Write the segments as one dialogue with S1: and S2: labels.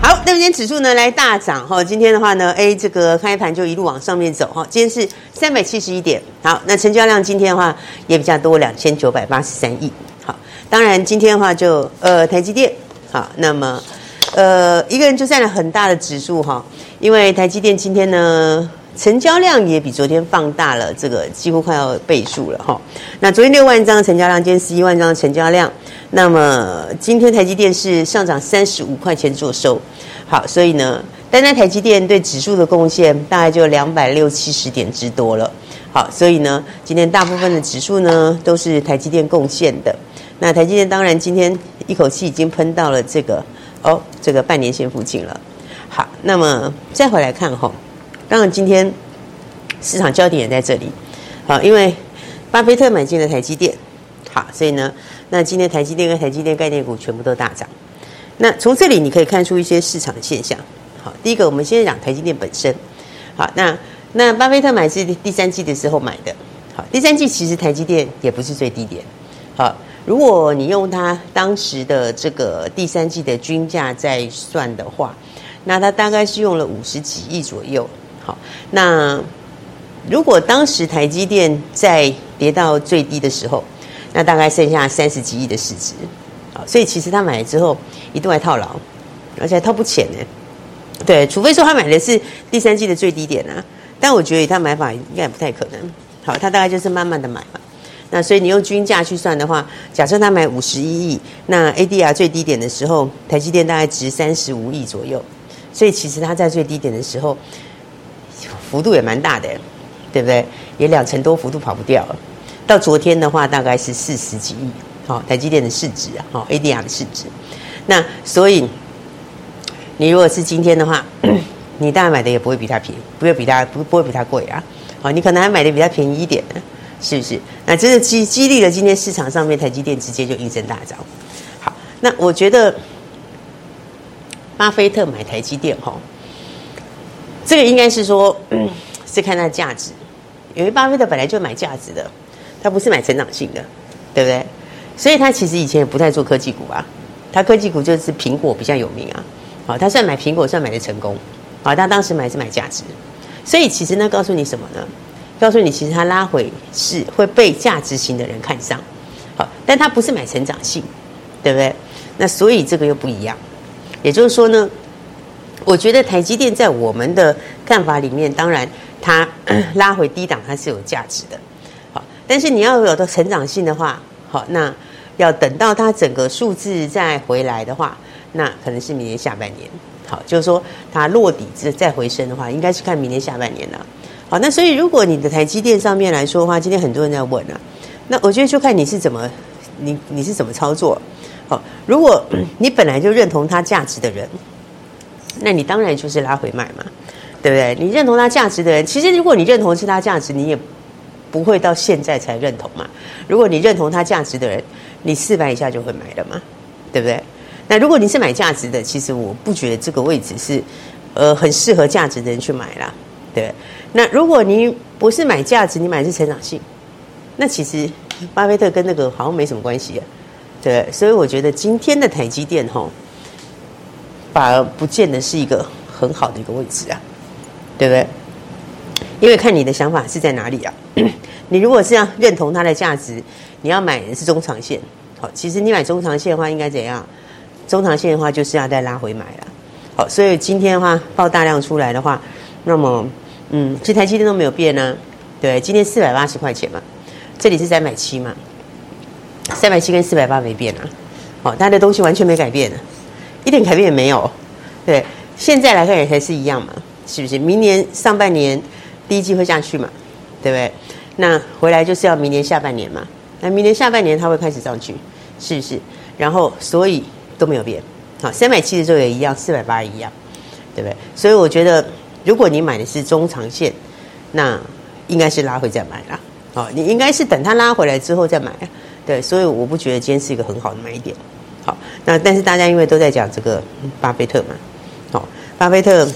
S1: 好，那么今天指数呢来大涨哈，今天的话呢，哎，这个开盘就一路往上面走哈，今天是三百七十一点。好，那成交量今天的话也比较多，两千九百八十三亿。好，当然今天的话就呃台积电好，那么呃一个人就占了很大的指数哈，因为台积电今天呢成交量也比昨天放大了，这个几乎快要倍数了哈。那昨天六万张成交量，今天十一万张成交量。那么今天台积电是上涨三十五块钱做收，好，所以呢，单单台积电对指数的贡献大概就两百六七十点之多了，好，所以呢，今天大部分的指数呢都是台积电贡献的。那台积电当然今天一口气已经喷到了这个哦，这个半年线附近了。好，那么再回来看哈，当然今天市场焦点也在这里，好，因为巴菲特买进了台积电，好，所以呢。那今天台积电跟台积电概念股全部都大涨，那从这里你可以看出一些市场的现象。好，第一个我们先讲台积电本身。好，那那巴菲特买是第三季的时候买的。好，第三季其实台积电也不是最低点。好，如果你用它当时的这个第三季的均价再算的话，那它大概是用了五十几亿左右。好，那如果当时台积电在跌到最低的时候，那大概剩下三十几亿的市值，啊，所以其实他买了之后一度还套牢，而且还套不浅呢。对，除非说他买的是第三季的最低点啊，但我觉得他买法应该不太可能。好，他大概就是慢慢的买嘛。那所以你用均价去算的话，假设他买五十一亿，那 ADR 最低点的时候，台积电大概值三十五亿左右，所以其实他在最低点的时候幅度也蛮大的，对不对？也两成多幅度跑不掉了。到昨天的话，大概是四十几亿，好，台积电的市值啊，好，ADR 的市值。那所以，你如果是今天的话，你当然买的也不会比它便宜，不会比它不不会比它贵啊，好，你可能还买的比它便宜一点，是不是？那真的激激励了今天市场上面台积电直接就应声大涨。好，那我觉得巴菲特买台积电哈，这个应该是说，是看它的价值，因为巴菲特本来就买价值的。他不是买成长性的，对不对？所以他其实以前也不太做科技股啊。他科技股就是苹果比较有名啊。好，他算买苹果算买的成功。好，他当时买是买价值。所以其实呢，告诉你什么呢？告诉你，其实他拉回是会被价值型的人看上。好，但他不是买成长性，对不对？那所以这个又不一样。也就是说呢，我觉得台积电在我们的看法里面，当然它 拉回低档，它是有价值的。好但是你要有的成长性的话，好，那要等到它整个数字再回来的话，那可能是明年下半年。好，就是说它落底再再回升的话，应该是看明年下半年了。好，那所以如果你的台积电上面来说的话，今天很多人在问啊，那我觉得就看你是怎么，你你是怎么操作。好，如果你本来就认同它价值的人，那你当然就是拉回买嘛，对不对？你认同它价值的人，其实如果你认同是它价值，你也。不会到现在才认同嘛？如果你认同它价值的人，你四百以下就会买了嘛？对不对？那如果你是买价值的，其实我不觉得这个位置是，呃，很适合价值的人去买啦。对。那如果你不是买价值，你买的是成长性，那其实巴菲特跟那个好像没什么关系啊。对。所以我觉得今天的台积电吼，反而不见得是一个很好的一个位置啊，对不对？因为看你的想法是在哪里啊？你如果是要认同它的价值，你要买的是中长线。好，其实你买中长线的话，应该怎样？中长线的话，就是要再拉回买了。好，所以今天的话报大量出来的话，那么嗯，其实台积电都没有变呢。对，今天四百八十块钱嘛，这里是三百七嘛，三百七跟四百八没变啊。好，它的东西完全没改变，一点改变也没有。对，现在来看也还是一样嘛，是不是？明年上半年。第一季会下去嘛，对不对？那回来就是要明年下半年嘛。那明年下半年它会开始上去，是不是？然后所以都没有变。好，三百七的时候也一样，四百八一样，对不对？所以我觉得如果你买的是中长线，那应该是拉回再买啦。哦，你应该是等它拉回来之后再买。对，所以我不觉得今天是一个很好的买点。好，那但是大家因为都在讲这个巴菲特嘛，好，巴菲特，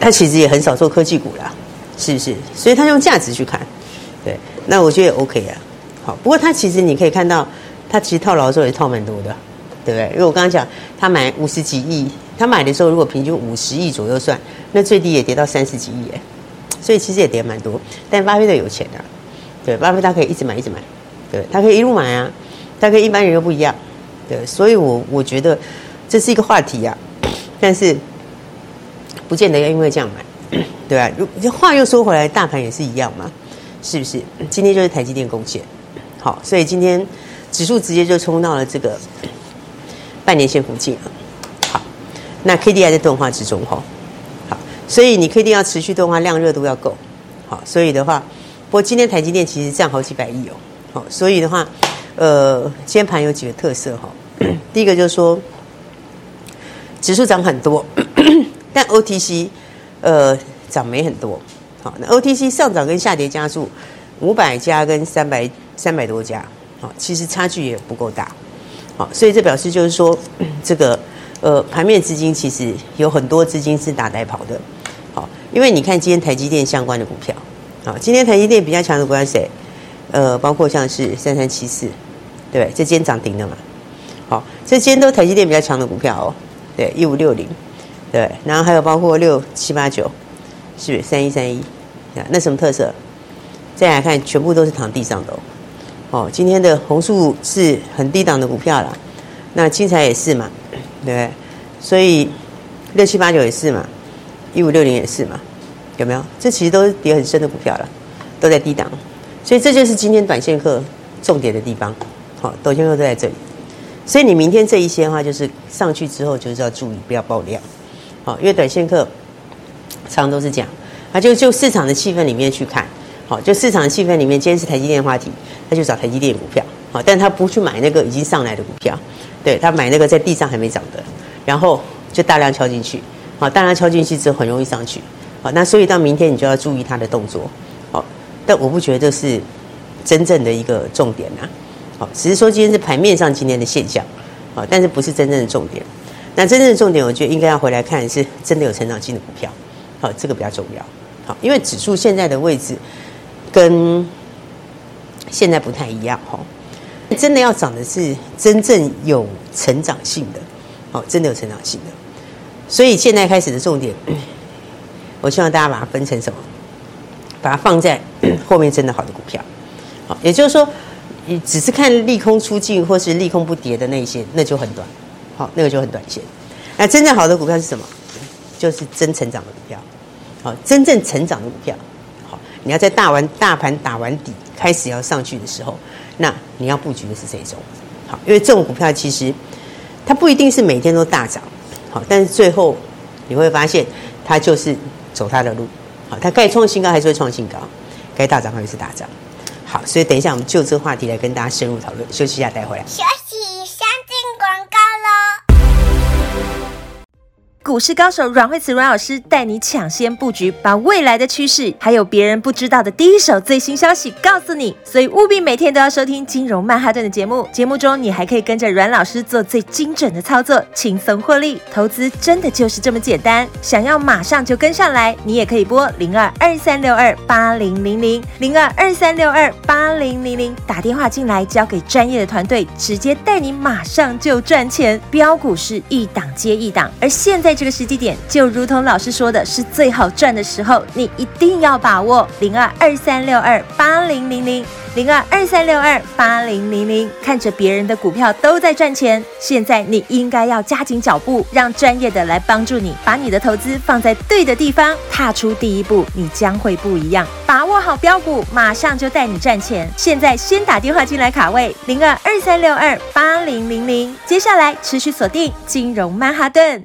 S1: 他其实也很少做科技股啦，是不是？所以他用价值去看，对，那我觉得也 OK 啊。好，不过他其实你可以看到，他其实套牢的时候也套蛮多的，对不对？因为我刚刚讲他买五十几亿，他买的时候如果平均五十亿左右算，那最低也跌到三十几亿耶，所以其实也跌蛮多。但巴菲特有钱啊。对，巴菲特可以一直买，一直买，对，他可以一路买啊，他跟一般人又不一样，对，所以我我觉得这是一个话题啊，但是不见得要因为这样买，对吧？如话又说回来，大盘也是一样嘛，是不是？今天就是台积电贡献，好，所以今天指数直接就冲到了这个半年线附近了，好，那 K D 还在钝化之中哈，好，所以你 K D 要持续钝化，量热度要够，好，所以的话。不过今天台积电其实涨好几百亿哦，好，所以的话，呃，今天盘有几个特色哈。第一个就是说，指数涨很多，但 OTC 呃涨没很多。好，那 OTC 上涨跟下跌加速，五百家跟三百三百多家，好，其实差距也不够大。好，所以这表示就是说，这个呃盘面资金其实有很多资金是打带跑的。好，因为你看今天台积电相关的股票。好，今天台积电比较强的股票是谁？呃，包括像是三三七四，对，这今天涨停的嘛。好，这今天都台积电比较强的股票哦。对，一五六零，对，然后还有包括六七八九，是不是三一三一？那什么特色？再来看，全部都是躺地上的哦。哦，今天的红树是很低档的股票啦，那精材也是嘛，对，所以六七八九也是嘛，一五六零也是嘛。有没有？这其实都是跌很深的股票了，都在低档，所以这就是今天短线客重点的地方。好，短线客都在这里，所以你明天这一些的话，就是上去之后就是要注意不要爆量。好，因为短线客常常都是这样，他就就市场的气氛里面去看。好，就市场的气氛里面，今天是台积电话题，他就找台积电股票。好，但他不去买那个已经上来的股票，对，他买那个在地上还没涨的，然后就大量敲进去。好，大量敲进去之后很容易上去。好，那所以到明天你就要注意他的动作，但我不觉得是真正的一个重点呐，好，只是说今天是盘面上今天的现象，好，但是不是真正的重点。那真正的重点，我觉得应该要回来看是真的有成长性的股票，好，这个比较重要，好，因为指数现在的位置跟现在不太一样，哈，真的要涨的是真正有成长性的，好，真的有成长性的，所以现在开始的重点。我希望大家把它分成什么？把它放在 后面真的好的股票，好，也就是说，你只是看利空出尽或是利空不跌的那些，那就很短，好，那个就很短线。那真正好的股票是什么？就是真成长的股票，好，真正成长的股票，好，你要在大完大盘打完底开始要上去的时候，那你要布局的是这种，好，因为这种股票其实它不一定是每天都大涨，好，但是最后你会发现它就是。走它的路，好，它该创新高还是会创新高，该大涨还是大涨，好，所以等一下我们就这个话题来跟大家深入讨论，休息一下带回来。
S2: 股市高手阮慧慈阮老师带你抢先布局，把未来的趋势还有别人不知道的第一手最新消息告诉你，所以务必每天都要收听金融曼哈顿的节目。节目中你还可以跟着阮老师做最精准的操作，轻松获利。投资真的就是这么简单，想要马上就跟上来，你也可以拨零二二三六二八零零零零二二三六二八零零零打电话进来，交给专业的团队，直接带你马上就赚钱。标股是一档接一档，而现在。这个时机点就如同老师说的，是最好赚的时候，你一定要把握零二二三六二八零零零零二二三六二八零零零。看着别人的股票都在赚钱，现在你应该要加紧脚步，让专业的来帮助你，把你的投资放在对的地方，踏出第一步，你将会不一样。把握好标股，马上就带你赚钱。现在先打电话进来卡位零二二三六二八零零零，接下来持续锁定金融曼哈顿。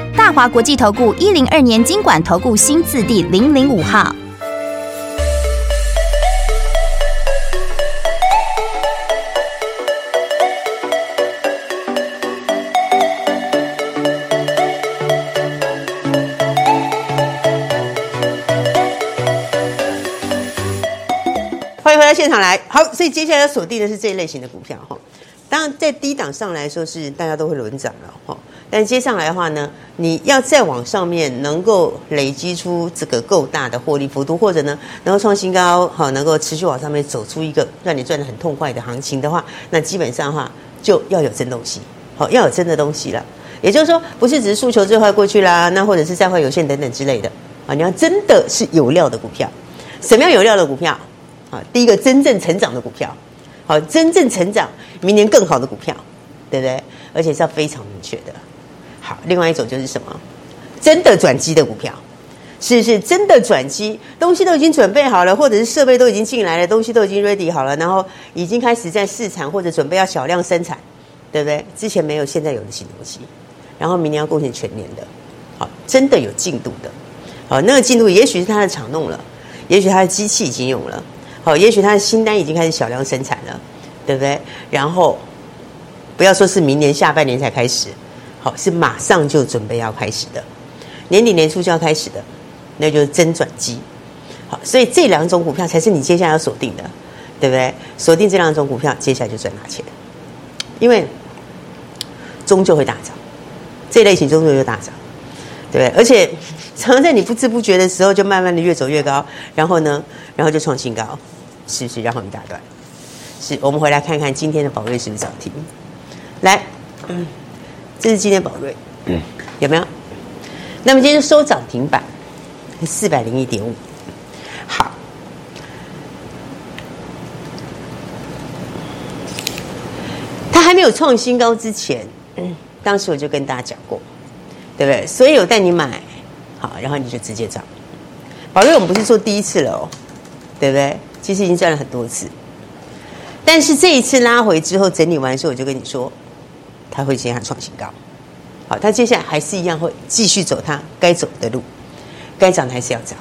S3: 大华国际投顾一零二年金管投顾新字第零零五号。
S1: 欢迎回到现场来，好，所以接下来锁定的是这一类型的股票哈。当然，在低档上来说是大家都会轮涨了哈。但接下来的话呢，你要再往上面能够累积出这个够大的获利幅度，或者呢能够创新高，好，能够持续往上面走出一个让你赚得很痛快的行情的话，那基本上的话就要有真东西，好，要有真的东西了。也就是说，不是只是诉求最坏过去啦，那或者是再坏有限等等之类的啊，你要真的是有料的股票，什么样有料的股票啊？第一个真正成长的股票，好，真正成长，明年更好的股票，对不对？而且是要非常明确的。另外一种就是什么？真的转机的股票，是是真的转机？东西都已经准备好了，或者是设备都已经进来了，东西都已经 ready 好了，然后已经开始在试产或者准备要小量生产，对不对？之前没有，现在有的新东西，然后明年要贡献全年的，好，真的有进度的，好，那个进度也许是他的厂弄了，也许他的机器已经用了，好，也许他的新单已经开始小量生产了，对不对？然后不要说是明年下半年才开始。好，是马上就准备要开始的，年底年初就要开始的，那就是真转机。好，所以这两种股票才是你接下来要锁定的，对不对？锁定这两种股票，接下来就赚大钱，因为终究会大涨，这类型终究会大涨，对不对？而且常常在你不知不觉的时候，就慢慢的越走越高，然后呢，然后就创新高，是不是？然后一大段，是我们回来看看今天的宝瑞是不是涨停？来，嗯。这是今天宝瑞，嗯，有没有？那么今天收涨停板，四百零一点五。好，它还没有创新高之前，嗯，当时我就跟大家讲过，对不对？所以我带你买，好，然后你就直接涨。宝瑞我们不是做第一次了哦，对不对？其实已经赚了很多次，但是这一次拉回之后整理完之后，我就跟你说。它会先还创新高，好，它接下来还是一样会继续走它该走的路，该涨的还是要涨，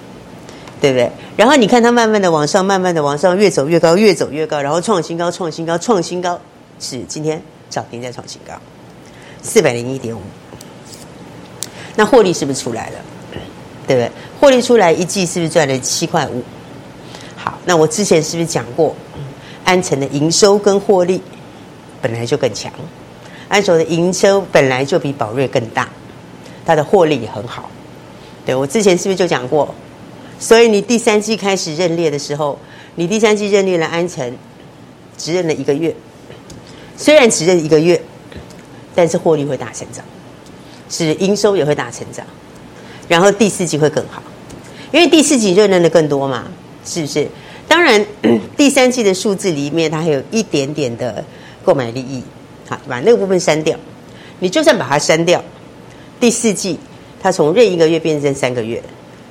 S1: 对不对？然后你看它慢慢的往上，慢慢的往上，越走越高，越走越高，然后创新高，创新高，创新高，是今天涨停再创新高，四百零一点五，那获利是不是出来了？对不对？获利出来一季是不是赚了七块五？好，那我之前是不是讲过，安成的营收跟获利本来就更强。安守的营收本来就比宝瑞更大，它的获利也很好。对，我之前是不是就讲过？所以你第三季开始认列的时候，你第三季认列了安成，只认了一个月，虽然只认一个月，但是获利会大成长，是营收也会大成长，然后第四季会更好，因为第四季认认的更多嘛，是不是？当然，第三季的数字里面它还有一点点的购买利益。把那个部分删掉，你就算把它删掉，第四季它从任一个月变成三个月，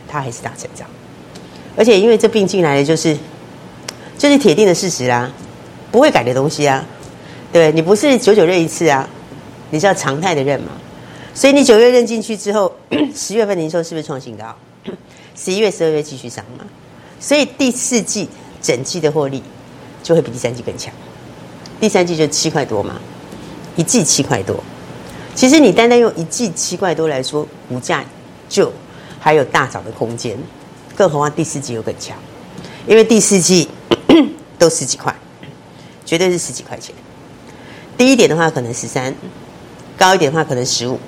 S1: 它还是大成长，而且因为这并进来的就是，就是铁定的事实啦，不会改的东西啊，对？你不是九九认一次啊，你是要常态的认嘛，所以你九月认进去之后，十月份零售是不是创新高？十一月、十二月继续涨嘛，所以第四季整季的获利就会比第三季更强，第三季就七块多嘛。一季七块多，其实你单单用一季七块多来说，股价就还有大涨的空间，更何况第四季又更强，因为第四季 都十几块，绝对是十几块钱。低一点的话可能十三，高一点的话可能十五，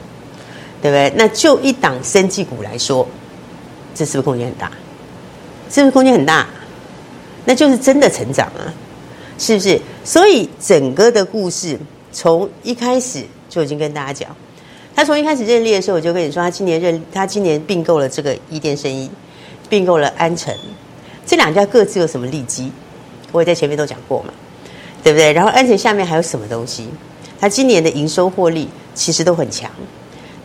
S1: 对不对？那就一档生技股来说，这是不是空间很大？是不是空间很大？那就是真的成长啊，是不是？所以整个的故事。从一开始就已经跟大家讲，他从一开始认列的时候，我就跟你说，他今年认他今年并购了这个伊甸生意，并购了安成，这两家各自有什么利基，我也在前面都讲过嘛，对不对？然后安成下面还有什么东西？他今年的营收获利其实都很强，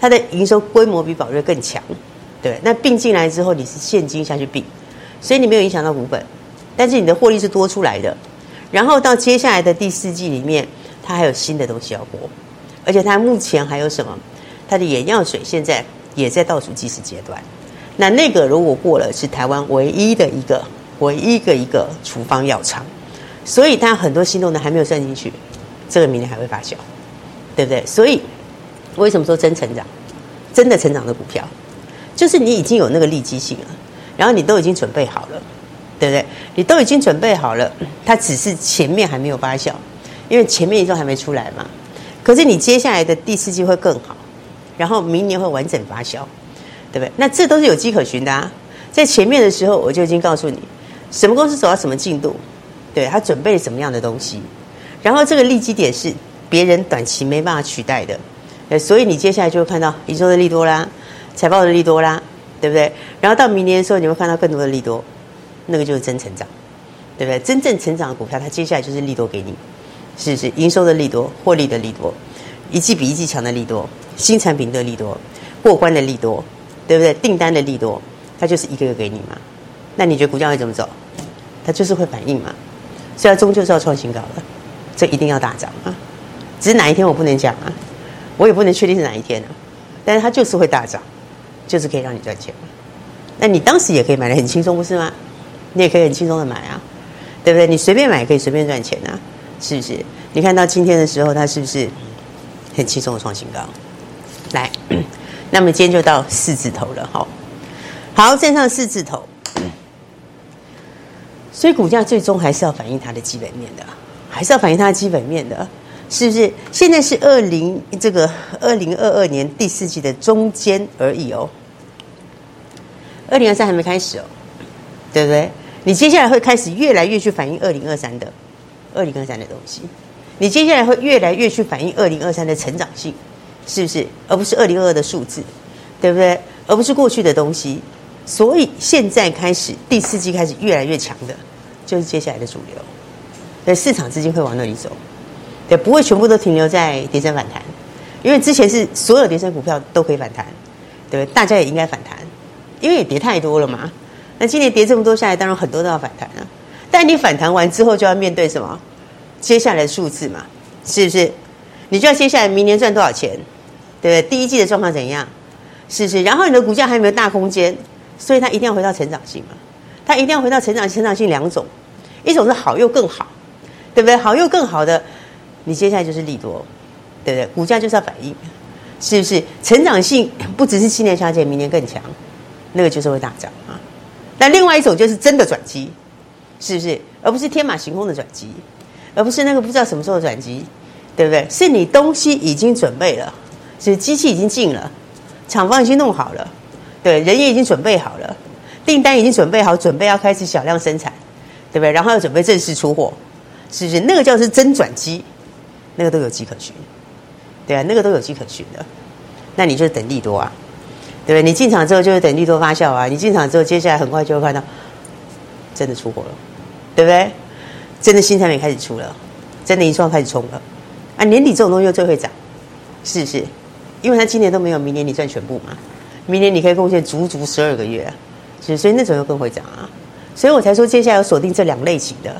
S1: 他的营收规模比宝瑞更强，对。那并进来之后，你是现金下去并，所以你没有影响到股本，但是你的获利是多出来的。然后到接下来的第四季里面。它还有新的东西要播，而且它目前还有什么？它的眼药水现在也在倒数计时阶段。那那个如果过了，是台湾唯一的一个、唯一的一个处方药厂，所以它很多新动能还没有算进去，这个明年还会发酵，对不对？所以为什么说真成长？真的成长的股票，就是你已经有那个利基性了，然后你都已经准备好了，对不对？你都已经准备好了，它只是前面还没有发酵。因为前面一周还没出来嘛，可是你接下来的第四季会更好，然后明年会完整发酵，对不对？那这都是有迹可循的啊。在前面的时候，我就已经告诉你，什么公司走到什么进度，对，他准备了什么样的东西，然后这个利基点是别人短期没办法取代的，对，所以你接下来就会看到营收的利多啦，财报的利多啦，对不对？然后到明年的时候，你会看到更多的利多，那个就是真成长，对不对？真正成长的股票，它接下来就是利多给你，是是？营收的利多，获利的利多，一季比一季强的利多，新产品的利多，过关的利多，对不对？订单的利多。它就是一个个给你嘛，那你觉得股价会怎么走？它就是会反应嘛，所以它终究是要创新高的，这一定要大涨啊！只是哪一天我不能讲啊，我也不能确定是哪一天啊，但是它就是会大涨，就是可以让你赚钱嘛。那你当时也可以买得很轻松，不是吗？你也可以很轻松的买啊，对不对？你随便买可以随便赚钱啊，是不是？你看到今天的时候，它是不是很轻松的创新高？来，那么今天就到四字头了，哈。好，站上四字头，所以股价最终还是要反映它的基本面的，还是要反映它的基本面的，是不是？现在是二零这个二零二二年第四季的中间而已哦，二零二三还没开始哦，对不对？你接下来会开始越来越去反映二零二三的二零二三的东西，你接下来会越来越去反映二零二三的成长性，是不是？而不是二零二二的数字，对不对？而不是过去的东西。所以现在开始，第四季开始越来越强的，就是接下来的主流。对，市场资金会往那里走，对，不会全部都停留在跌升反弹，因为之前是所有跌升股票都可以反弹，对不对？大家也应该反弹，因为也跌太多了嘛。那今年跌这么多下来，当然很多都要反弹啊。但你反弹完之后，就要面对什么？接下来的数字嘛，是不是？你就要接下来明年赚多少钱，对不对？第一季的状况怎样？是不是？然后你的股价还有没有大空间？所以它一定要回到成长性嘛，它一定要回到成长，成长性两种，一种是好又更好，对不对？好又更好的，你接下来就是利多，对不对？股价就是要反应，是不是？成长性不只是今年小姐，明年更强，那个就是会大涨啊。那另外一种就是真的转机，是不是？而不是天马行空的转机，而不是那个不知道什么时候的转机，对不对？是你东西已经准备了，是机器已经进了，厂房已经弄好了。对，人也已经准备好了，订单已经准备好，准备要开始小量生产，对不对？然后要准备正式出货，是不是？那个叫是真转机，那个都有迹可循，对啊，那个都有迹可循的。那你就是等利多啊，对不对？你进场之后就是等利多发酵啊，你进场之后，接下来很快就会看到真的出货了，对不对？真的新产品开始出了，真的一创开始冲了啊！年底这种东西又最会涨，是不是？因为它今年都没有，明年你赚全部嘛。明年你可以贡献足足十二个月，所以那种又更会涨啊，所以我才说接下来要锁定这两类型的，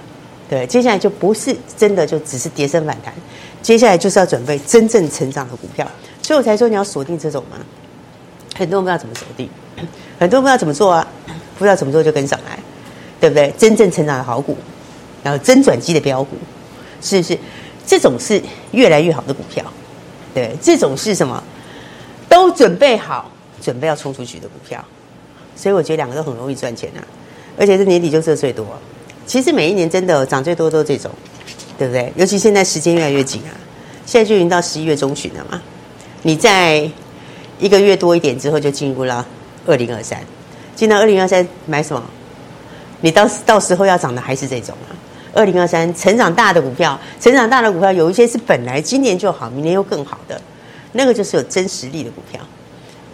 S1: 对，接下来就不是真的就只是跌升反弹，接下来就是要准备真正成长的股票，所以我才说你要锁定这种嘛。很多人不知道怎么锁定，很多人不知道怎么做啊，不知道怎么做就跟上来，对不对？真正成长的好股，然后真转机的标股，是不是？这种是越来越好的股票，对，这种是什么？都准备好。准备要冲出去的股票，所以我觉得两个都很容易赚钱啊，而且这年底就是最多。其实每一年真的涨最多都是这种，对不对？尤其现在时间越来越紧啊，现在就已经到十一月中旬了嘛。你在一个月多一点之后就进入了二零二三，进到二零二三买什么？你到到时候要涨的还是这种啊？二零二三成长大的股票，成长大的股票有一些是本来今年就好，明年又更好的，那个就是有真实力的股票。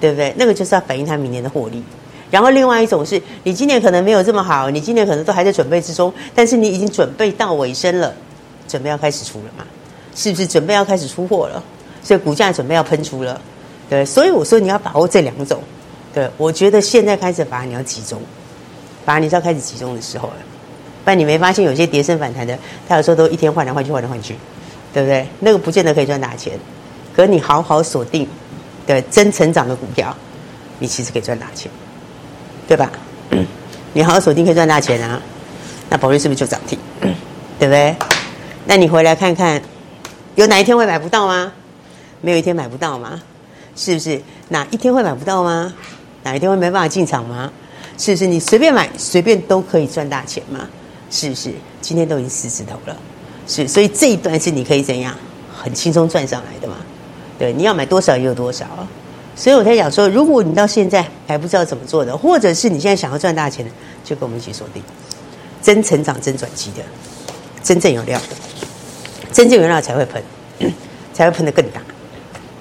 S1: 对不对？那个就是要反映他明年的获利。然后另外一种是你今年可能没有这么好，你今年可能都还在准备之中，但是你已经准备到尾声了，准备要开始出了嘛？是不是准备要开始出货了？所以股价准备要喷出了。对，所以我说你要把握这两种。对，我觉得现在开始反而你要集中，把你是要开始集中的时候了。不然你没发现有些跌升反弹的，他有时候都一天换来换去，换来换去，对不对？那个不见得可以赚大钱，可你好好锁定。的，真成长的股票，你其实可以赚大钱，对吧？你好好锁定可以赚大钱啊。那宝瑞是不是就涨停？对不对？那你回来看看，有哪一天会买不到吗？没有一天买不到吗？是不是？哪一天会买不到吗？哪一天会没办法进场吗？是不是？你随便买，随便都可以赚大钱吗？是不是？今天都已经四字头了，是，所以这一段是你可以怎样很轻松赚上来的嘛？对，你要买多少也有多少，所以我才讲说，如果你到现在还不知道怎么做的，或者是你现在想要赚大钱的，就跟我们一起锁定真成长、真转机的，真正有料的，真正有料才会喷，才会喷得更大，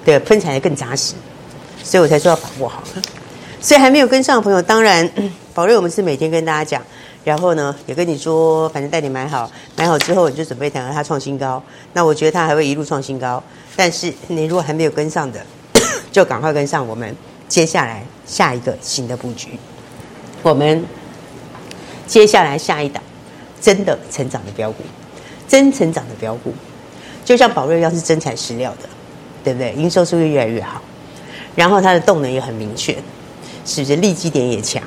S1: 对，喷起来更扎实。所以我才说要把握好。所以还没有跟上的朋友，当然 宝瑞我们是每天跟大家讲，然后呢也跟你说，反正带你买好，买好之后你就准备等着它创新高。那我觉得它还会一路创新高，但是你如果还没有跟上的，就赶快跟上我们接下来下一个新的布局。我们接下来下一档真的成长的标股，真成长的标股，就像宝瑞要是真材实料的，对不对？营收是不是越来越好。然后它的动能也很明确，是不是利基点也强？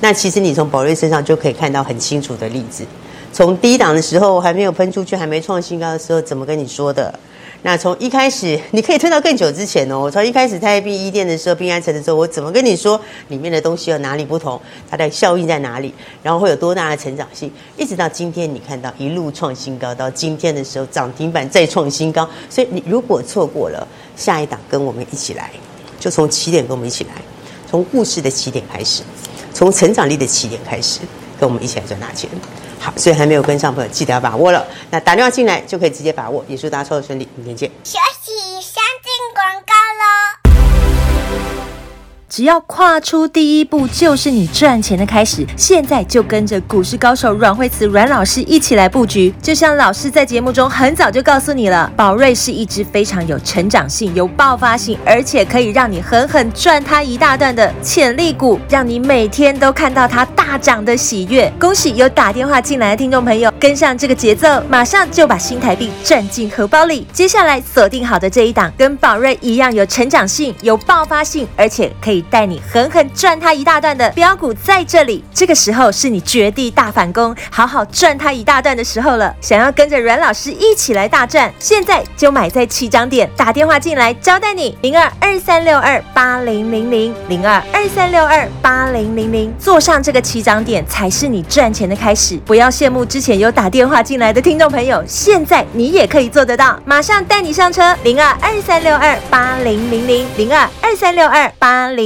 S1: 那其实你从宝瑞身上就可以看到很清楚的例子。从低档的时候还没有喷出去，还没创新高的时候，怎么跟你说的？那从一开始你可以推到更久之前哦。从一开始太平一店的时候，平安城的时候，我怎么跟你说里面的东西有哪里不同？它的效应在哪里？然后会有多大的成长性？一直到今天，你看到一路创新高，到今天的时候涨停板再创新高。所以你如果错过了下一档，跟我们一起来。就从起点跟我们一起来，从故事的起点开始，从成长力的起点开始，跟我们一起来赚大钱。好，所以还没有跟上朋友，记得要把握了。那打电话进来就可以直接把握，也祝大家操作顺利，明天见。
S4: 学习先进广告喽。
S2: 只要跨出第一步，就是你赚钱的开始。现在就跟着股市高手阮慧慈阮老师一起来布局。就像老师在节目中很早就告诉你了，宝瑞是一只非常有成长性、有爆发性，而且可以让你狠狠赚它一大段的潜力股，让你每天都看到它大涨的喜悦。恭喜有打电话进来的听众朋友，跟上这个节奏，马上就把新台币赚进荷包里。接下来锁定好的这一档，跟宝瑞一样有成长性、有爆发性，而且可以。带你狠狠赚它一大段的标股在这里，这个时候是你绝地大反攻，好好赚它一大段的时候了。想要跟着阮老师一起来大赚，现在就买在起涨点，打电话进来招待你零二二三六二八零零零零二二三六二八零零零，坐上这个起涨点才是你赚钱的开始。不要羡慕之前有打电话进来的听众朋友，现在你也可以做得到，马上带你上车零二二三六二八零零零零二二三六二八零。